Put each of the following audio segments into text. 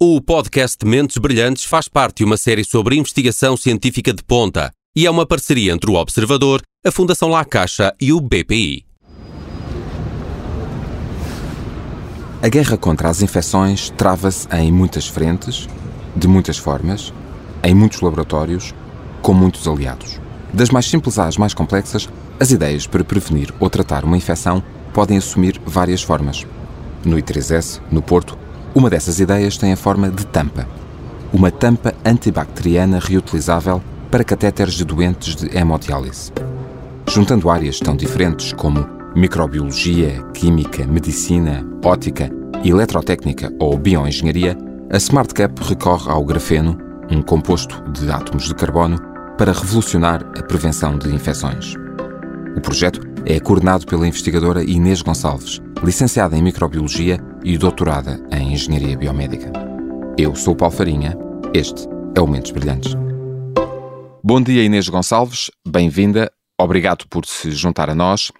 O podcast Mentes Brilhantes faz parte de uma série sobre investigação científica de ponta e é uma parceria entre o Observador, a Fundação La Caixa e o BPI. A guerra contra as infecções trava-se em muitas frentes, de muitas formas, em muitos laboratórios, com muitos aliados. Das mais simples às mais complexas, as ideias para prevenir ou tratar uma infecção podem assumir várias formas. No I3S, no Porto, uma dessas ideias tem a forma de tampa. Uma tampa antibacteriana reutilizável para catéteres de doentes de hemodiálise. Juntando áreas tão diferentes como microbiologia, química, medicina, ótica, eletrotécnica ou bioengenharia, a SmartCap recorre ao grafeno, um composto de átomos de carbono, para revolucionar a prevenção de infecções. O projeto é coordenado pela investigadora Inês Gonçalves, licenciada em Microbiologia e doutorada em Engenharia Biomédica. Eu sou o Paulo Farinha, este é o Mentes Brilhantes. Bom dia, Inês Gonçalves, bem-vinda, obrigado por se juntar a nós.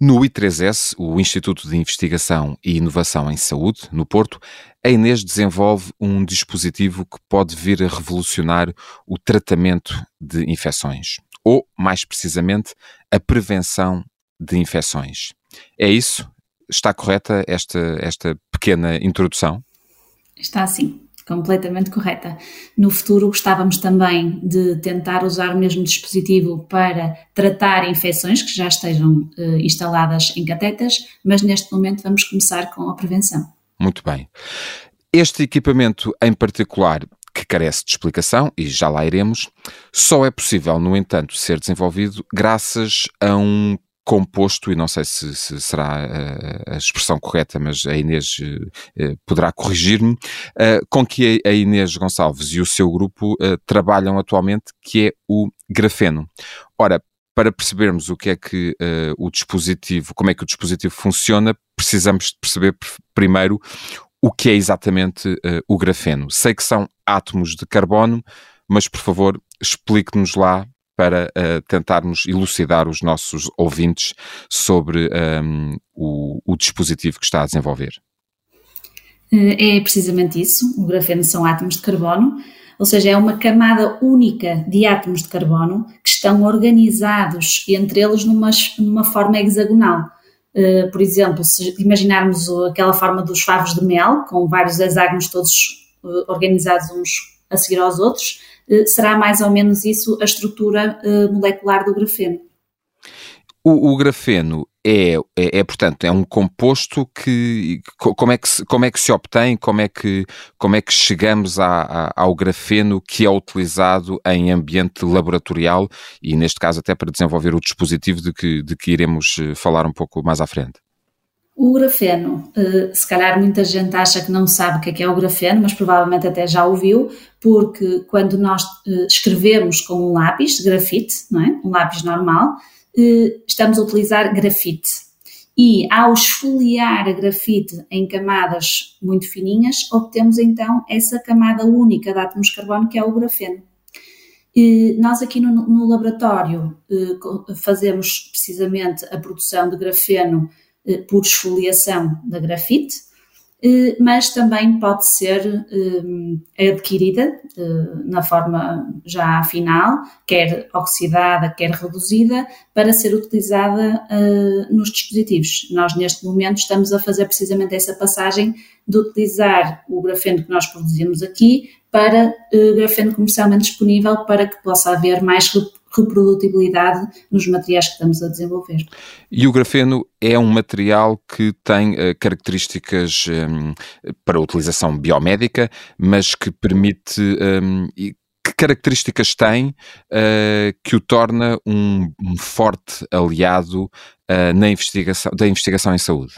No I3S, o Instituto de Investigação e Inovação em Saúde, no Porto, a Inês desenvolve um dispositivo que pode vir a revolucionar o tratamento de infecções, ou, mais precisamente, a prevenção de infecções. É isso? Está correta esta, esta pequena introdução? Está sim, completamente correta. No futuro gostávamos também de tentar usar o mesmo dispositivo para tratar infecções que já estejam uh, instaladas em catetas, mas neste momento vamos começar com a prevenção. Muito bem. Este equipamento em particular que carece de explicação, e já lá iremos, só é possível, no entanto, ser desenvolvido graças a um composto, e não sei se, se será a, eh, a, expressão correta, mas a Inês uh, poderá corrigir-me, uh, com que a, a, Inês Gonçalves e o seu grupo uh, trabalham atualmente, que é o grafeno. Ora, para percebermos o que é que o dispositivo, como é que o dispositivo funciona, precisamos de perceber primeiro o que é exatamente o grafeno. Sei que são átomos de carbono, mas por favor explique-nos lá para uh, tentarmos elucidar os nossos ouvintes sobre um, ehm, o, o, dispositivo que está a desenvolver. Eh, é precisamente isso. O grafeno são átomos de carbono, ou seja, é uma camada única de átomos de carbono que estão organizados entre eles numa, numa forma hexagonal. Uh, por exemplo, se imaginarmos aquela forma dos favos de mel, com vários hexágonos todos uh, organizados uns a seguir aos outros, será mais ou menos isso a estrutura eh, molecular do grafeno. O, o grafeno é, é, é, portanto, é um composto que como é que se, como é que se obtém, como é que, como é que chegamos a, a, ao grafeno que é utilizado em ambiente laboratorial e neste caso até para desenvolver o dispositivo de que, de que iremos eh, falar um pouco mais à frente. O grafeno, eh, se calhar muita gente acha que não sabe o que é, que é o grafeno, mas provavelmente até já ouviu, porque quando nós eh, escrevemos com um lápis, grafite, não é? um lápis normal, eh, estamos a utilizar grafite. E ao esfoliar a grafite em camadas muito fininhas, obtemos então essa camada única de átomos de carbono que é o grafeno. E nós aqui no, no laboratório fazemos precisamente a produção de grafeno por esfoliação da grafite, eh, mas também pode ser eh, adquirida na forma já final, quer oxidada, quer reduzida, para ser utilizada nos dispositivos. Nós, neste momento, estamos a fazer precisamente essa passagem de utilizar o grafeno que nós produzimos aqui para grafeno comercialmente disponível para que possa haver mais reprodutibilidade nos materiais que estamos a desenvolver. E o grafeno é um material que tem uh, características um, para utilização biomédica, mas que permite. Um, que características tem uh, que o torna um, um forte aliado uh, na investigação, da investigação em saúde?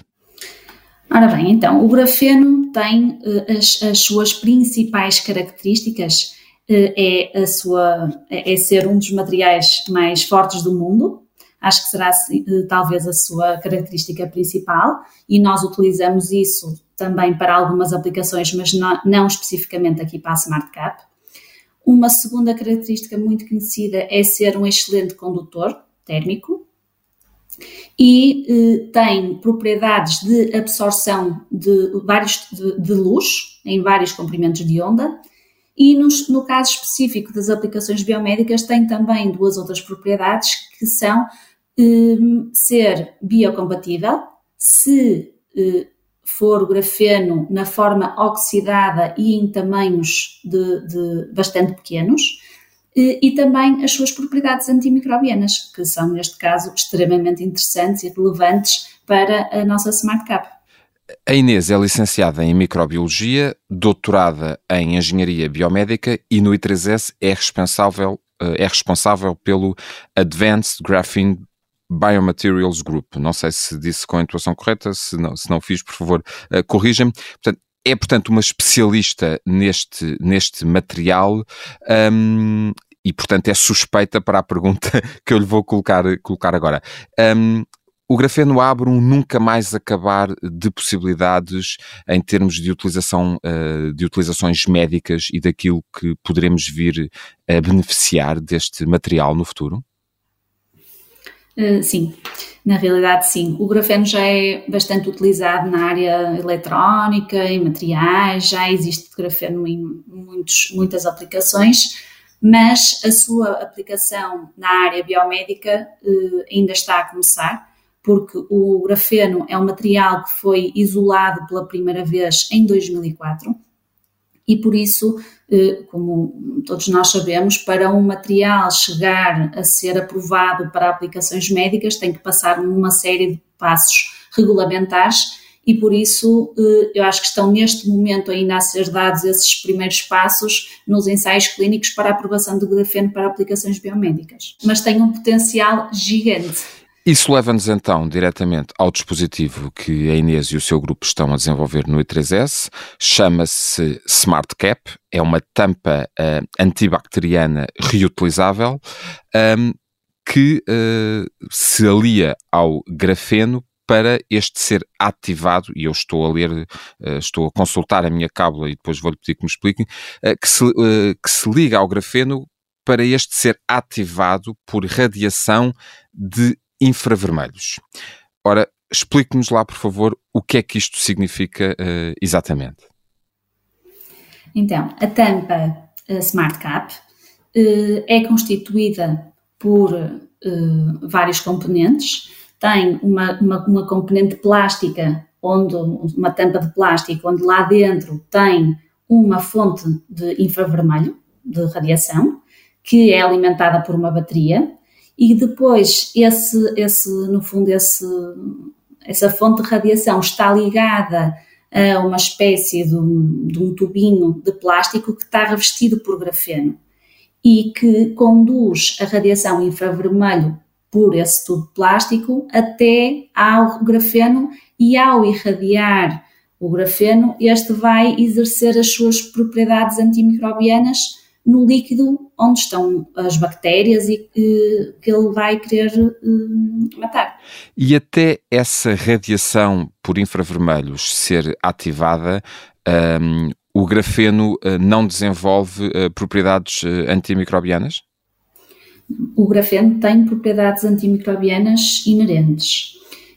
Ora bem, então, o grafeno tem as, as suas principais características é, a sua, é, é ser um dos materiais mais fortes do mundo. Acho que será eh, talvez a sua característica principal e nós utilizamos isso também para algumas aplicações, mas não, não especificamente aqui para a Smart Cap. Uma segunda característica muito conhecida é ser um excelente condutor térmico. e eh, tem propriedades de absorção de, vários, de, de luz em vários comprimentos de onda e nos, no caso específico das aplicações biomédicas tem também duas outras propriedades que são eh, ser biocompatível, se eh, for grafeno na forma oxidada e em tamanhos de, de bastante pequenos, e também as suas propriedades antimicrobianas, que são, neste caso, extremamente interessantes e relevantes para a nossa Smart Cap. A Inês é licenciada em Microbiologia, doutorada em Engenharia Biomédica e no I3S é responsável, eh, é responsável pelo Advanced Graphene Biomaterials Group. Não sei se disse com a intuação correta, se não, se não fiz, por favor, uh, corrija-me. É, portanto, uma especialista neste, neste material um, e, portanto, é suspeita para a pergunta que eu lhe vou colocar, colocar agora. Um, o grafeno abre um nunca mais acabar de possibilidades em termos de utilização uh, de utilizações médicas e daquilo que poderemos vir a beneficiar deste material no futuro? Uh, sim, na realidade sim. O grafeno já é bastante utilizado na área eletrónica, em materiais, já existe grafeno em muitos, muitas aplicações, mas a sua aplicação na área biomédica uh, ainda está a começar porque o grafeno é um material que foi isolado pela primeira vez em 2004 e por isso, eh, como todos nós sabemos, para um material chegar a ser aprovado para aplicações médicas tem que passar uma série de passos regulamentares e por isso eh, eu acho que estão neste momento ainda a ser dados esses primeiros passos nos ensaios clínicos para a aprovação do grafeno para aplicações biomédicas. Mas tem um potencial gigante. Isso leva-nos então diretamente ao dispositivo que a Inês e o seu grupo estão a desenvolver no I3S. Chama-se Smart Cap, é uma tampa uh, antibacteriana reutilizável um, que uh, se alia ao grafeno para este ser ativado, e eu estou a ler, uh, estou a consultar a minha cábula e depois vou-lhe pedir que me expliquem, que, se, que se liga ao grafeno para este ser ativado por radiação de infravermelhos. Ora, explique-nos lá, por favor, o que é que isto significa uh, exatamente. Então, a tampa Smart Cap uh, é constituída por uh, vários componentes. Tem uma, uma, uma, componente plástica, onde, uma tampa de plástico, onde lá dentro tem uma fonte de infravermelho, de radiação, que é alimentada por uma bateria e depois esse, esse no fundo, esse, essa fonte de radiação está ligada a uma espécie de um, de um tubinho de plástico que está revestido por grafeno e que conduz a radiação infravermelho por esse tubo plástico até ao grafeno e ao irradiar o grafeno, este vai exercer as suas propriedades antimicrobianas no líquido onde estão as bactérias e que, que ele vai querer uh, matar. E até essa radiação por infravermelhos ser ativada, um, o grafeno uh, não desenvolve uh, propriedades antimicrobianas? O grafeno tem propriedades antimicrobianas inerentes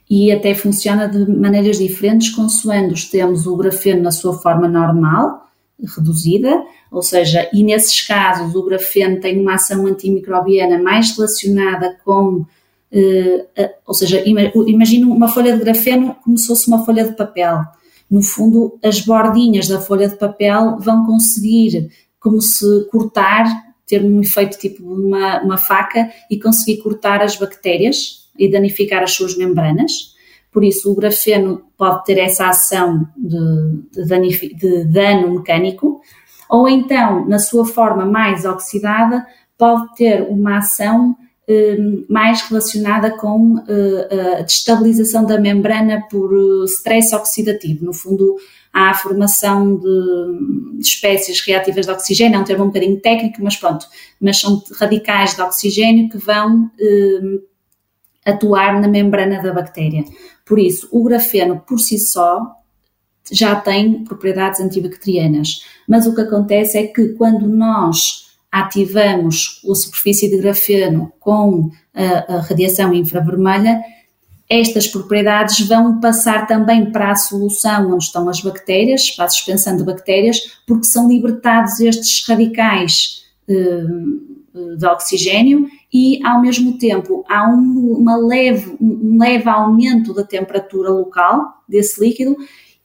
e até funciona de maneiras diferentes consoante temos o grafeno na sua forma normal, reduzida, ou seja, e nesses casos o grafeno tem uma ação antimicrobiana mais relacionada com, eh, ou seja, imagina uma folha de grafeno como se fosse uma folha de papel. No fundo, as bordinhas da folha de papel vão conseguir, como se cortar, ter um efeito tipo uma, uma faca e conseguir cortar as bactérias e danificar as suas membranas. Por isso, o grafeno pode ter essa ação de, de, de dano mecânico, ou então, na sua forma mais oxidada, pode ter uma ação eh, mais relacionada com eh, a destabilização da membrana por eh, stress oxidativo. No fundo, há a formação de, espécies reativas de oxigênio, é um termo um bocadinho técnico, mas pronto, mas são radicais de oxigênio que vão eh, atuar na membrana da bactéria. Por isso, o grafeno por si só já tem propriedades antibacterianas, mas o que acontece é que quando nós ativamos a superfície de grafeno com a, a radiação infravermelha, estas propriedades vão passar também para a solução onde estão as bactérias, para a suspensão de bactérias, porque são libertados estes radicais eh, de oxigênio e, ao mesmo tempo, há um, uma leve, um leve aumento da temperatura local desse líquido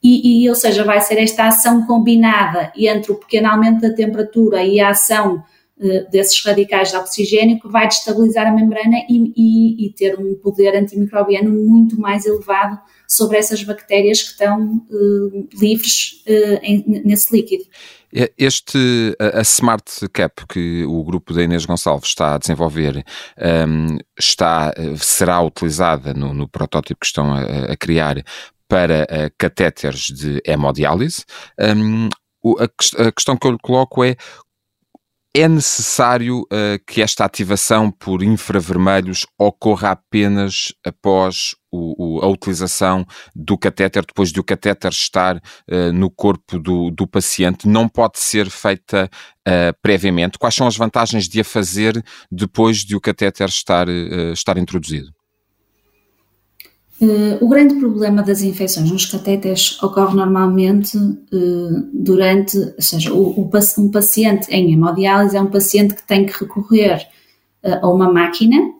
e, e, ou seja, vai ser esta ação combinada entre o pequeno aumento da temperatura e a ação uh, desses radicais de oxigênio que vai destabilizar a membrana e, e, e, ter um poder antimicrobiano muito mais elevado sobre essas bactérias que estão uh, livres uh, em, nesse líquido. Este, a Smart Cap que o grupo da Inês Gonçalves está a desenvolver um, está, será utilizada no, no, protótipo que estão a, a criar para uh, catéteres de hemodiálise. Um, a, questão que eu lhe coloco é é necessário uh, que esta ativação por infravermelhos ocorra apenas após o, o, a utilização do catéter, depois de o catéter estar uh, no corpo do, do, paciente? Não pode ser feita uh, previamente? Quais são as vantagens de a fazer depois de o catéter estar, estar introduzido? Uh, o grande problema das infecções nos catéteres ocorre normalmente uh, durante, ou seja, um paciente em hemodiálise é um paciente que tem que recorrer uh, a uma máquina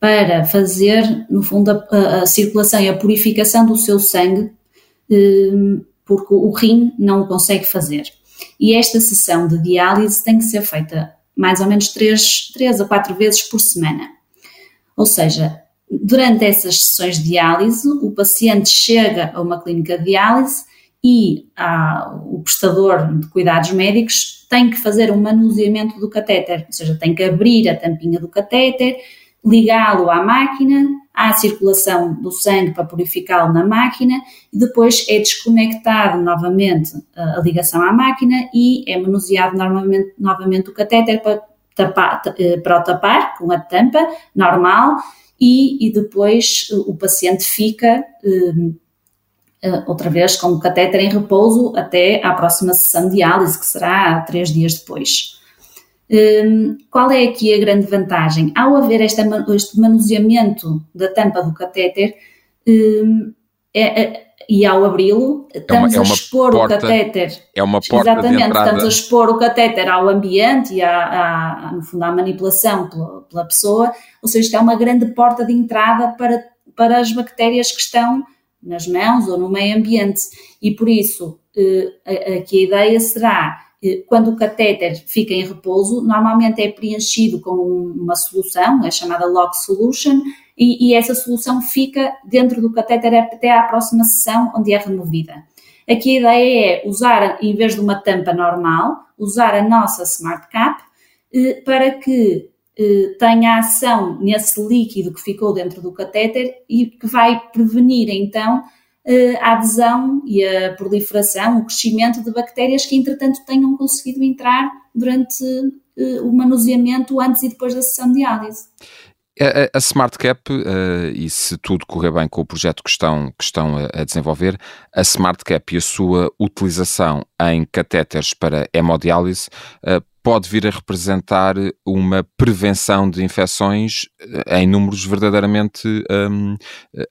para fazer, no fundo, a, a, circulação e a purificação do seu sangue, porque o rim não o consegue fazer. E esta sessão de diálise tem que ser feita mais ou menos 3, 3 a 4 vezes por semana. Ou seja, Durante essas sessões de diálise, o paciente chega a uma clínica de diálise e ah, o prestador de cuidados médicos tem que fazer um manuseamento do catéter, ou seja, tem que abrir a tampinha do catéter, ligá-lo à máquina, à circulação do sangue para purificá-lo na máquina e depois é desconectado novamente a ligação à máquina e é manuseado novamente, novamente o catéter para, tapar, eh, para o tapar com a tampa normal e, e depois eh, o paciente fica um, eh, outra vez com o catéter em repouso até à próxima sessão de diálise, que será três dias depois. Um, qual é aqui a grande vantagem? Ao haver este manuseamento da tampa do catéter, um, é, é, e ao abri-lo, estamos é uma, é a expor porta, o catéter. É uma porta Exatamente, entrada... estamos a expor o catéter ao ambiente e, à, à, no fundo, à manipulação pela, pela, pessoa, ou seja, isto é uma grande porta de entrada para, para as bactérias que estão nas mãos ou no meio ambiente. E por isso, eh, aqui a ideia será eh, quando o catéter fica em repouso, normalmente é preenchido com uma solução, é chamada lock solution, e, e essa solução fica dentro do catéter até à próxima sessão onde é removida. Aqui a ideia é usar, em vez de uma tampa normal, usar a nossa Smart Cap eh, para que eh, tenha ação nesse líquido que ficou dentro do catéter e que vai prevenir então eh, a adesão e a proliferação, o crescimento de bactérias que entretanto tenham conseguido entrar durante o manuseamento antes e depois da sessão de diálise. A, a Smart Cap, uh, e se tudo correr bem com o projeto que estão, que estão a, a, desenvolver, a Smart Cap e a sua utilização em catéteres para hemodiálise uh, pode vir a representar uma prevenção de infecções eh, em números verdadeiramente um,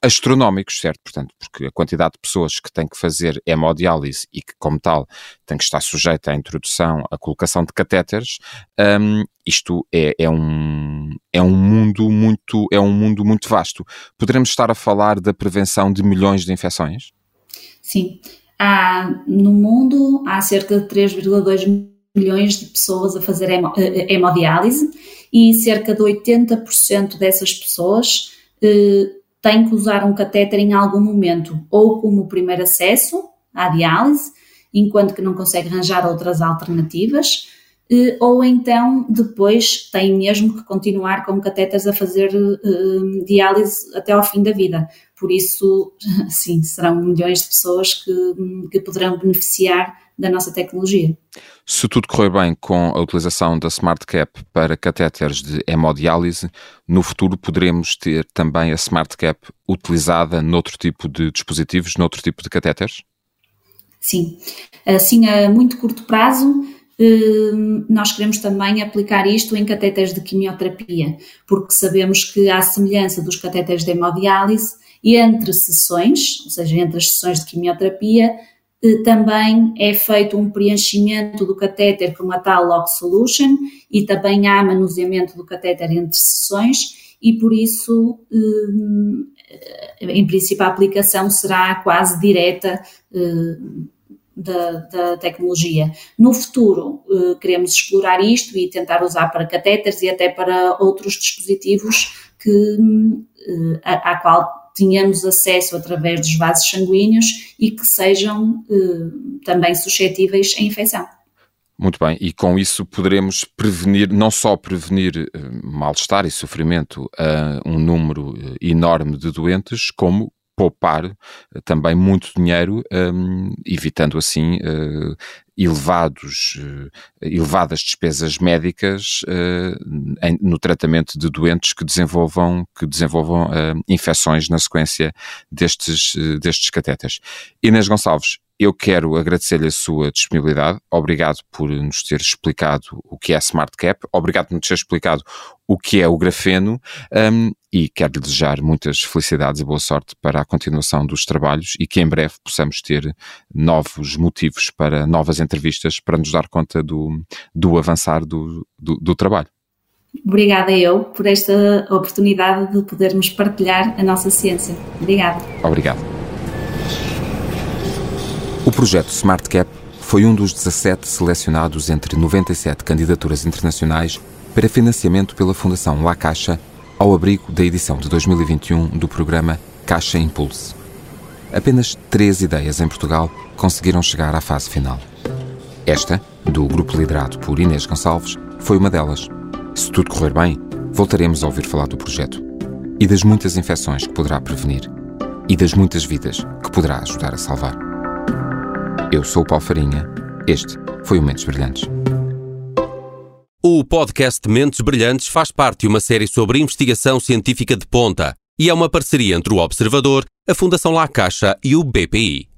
astronómicos, certo? Portanto, porque a quantidade de pessoas que têm que fazer hemodiálise e que, como tal, têm que estar sujeita à introdução, à colocação de catéteres, um, isto é, é, um, é um mundo muito é um mundo muito vasto. Poderemos estar a falar da prevenção de milhões de infecções? Sim. Há, no mundo há cerca de 3,2 milhões de pessoas a fazer eh, eh, hemodiálise e cerca de 80% dessas pessoas eh, têm que usar um catéter em algum momento, ou como primeiro acesso à diálise, enquanto que não consegue arranjar outras alternativas, eh, ou então depois têm mesmo que continuar com catéteres a fazer eh, diálise até ao fim da vida. Por isso, sim, serão milhões de pessoas que, que poderão beneficiar da nossa tecnologia. Se tudo correr bem com a utilização da Smart Cap para catéteres de hemodiálise, no futuro poderemos ter também a Smart Cap utilizada noutro tipo de dispositivos, noutro tipo de catéteres? Sim. Assim, a muito curto prazo, Hum, nós queremos também aplicar isto em catéteres de quimioterapia, porque sabemos que, à semelhança dos catéteres de hemodiálise, entre sessões, ou seja, entre as sessões de quimioterapia, também é feito um preenchimento do catéter com a tal Lock Solution e também há manuseamento do catéter entre sessões e por isso, hum, em princípio, a aplicação será quase direta hum, da, da, tecnologia. No futuro, eh, queremos explorar isto e tentar usar para catéteres e até para outros dispositivos que, a, a qual tenhamos acesso através dos vasos sanguíneos e que sejam eh, também suscetíveis à infecção. Muito bem, e com isso poderemos prevenir, não só prevenir mal-estar e sofrimento a um número enorme de doentes, como poupar eh, também muito dinheiro, um, evitando assim uh, elevados, uh, elevadas despesas médicas uh, em, no tratamento de doentes que desenvolvam, que desenvolvam infecções na sequência destes, destes catetas. Inês Gonçalves, eu quero agradecer-lhe a sua disponibilidade. Obrigado por nos ter explicado o que é SmartCap. Obrigado por nos ter explicado o que é o grafeno. Um, e quero-lhe desejar muitas felicidades e boa sorte para a continuação dos trabalhos e que em breve possamos ter novos motivos para novas entrevistas para nos dar conta do, do avançar do, do, do trabalho. Obrigada eu por esta oportunidade de podermos partilhar a nossa ciência. Obrigada. Obrigado. O projeto SmartCap foi um dos 17 selecionados entre 97 candidaturas internacionais para financiamento pela Fundação La Caixa ao abrigo da edição de 2021 do programa Caixa Impulse. Apenas três ideias em Portugal conseguiram chegar à fase final. Esta, do grupo liderado por Inês Gonçalves, foi uma delas. Se tudo correr bem, voltaremos a ouvir falar do projeto e das muitas infecções que poderá prevenir e das muitas vidas que poderá ajudar a salvar. Eu sou o Paulo Farinha. Este foi o Mentes Brilhantes. O podcast Mentes Brilhantes faz parte de uma série sobre investigação científica de ponta e é uma parceria entre o Observador, a Fundação La Caixa e o BPI.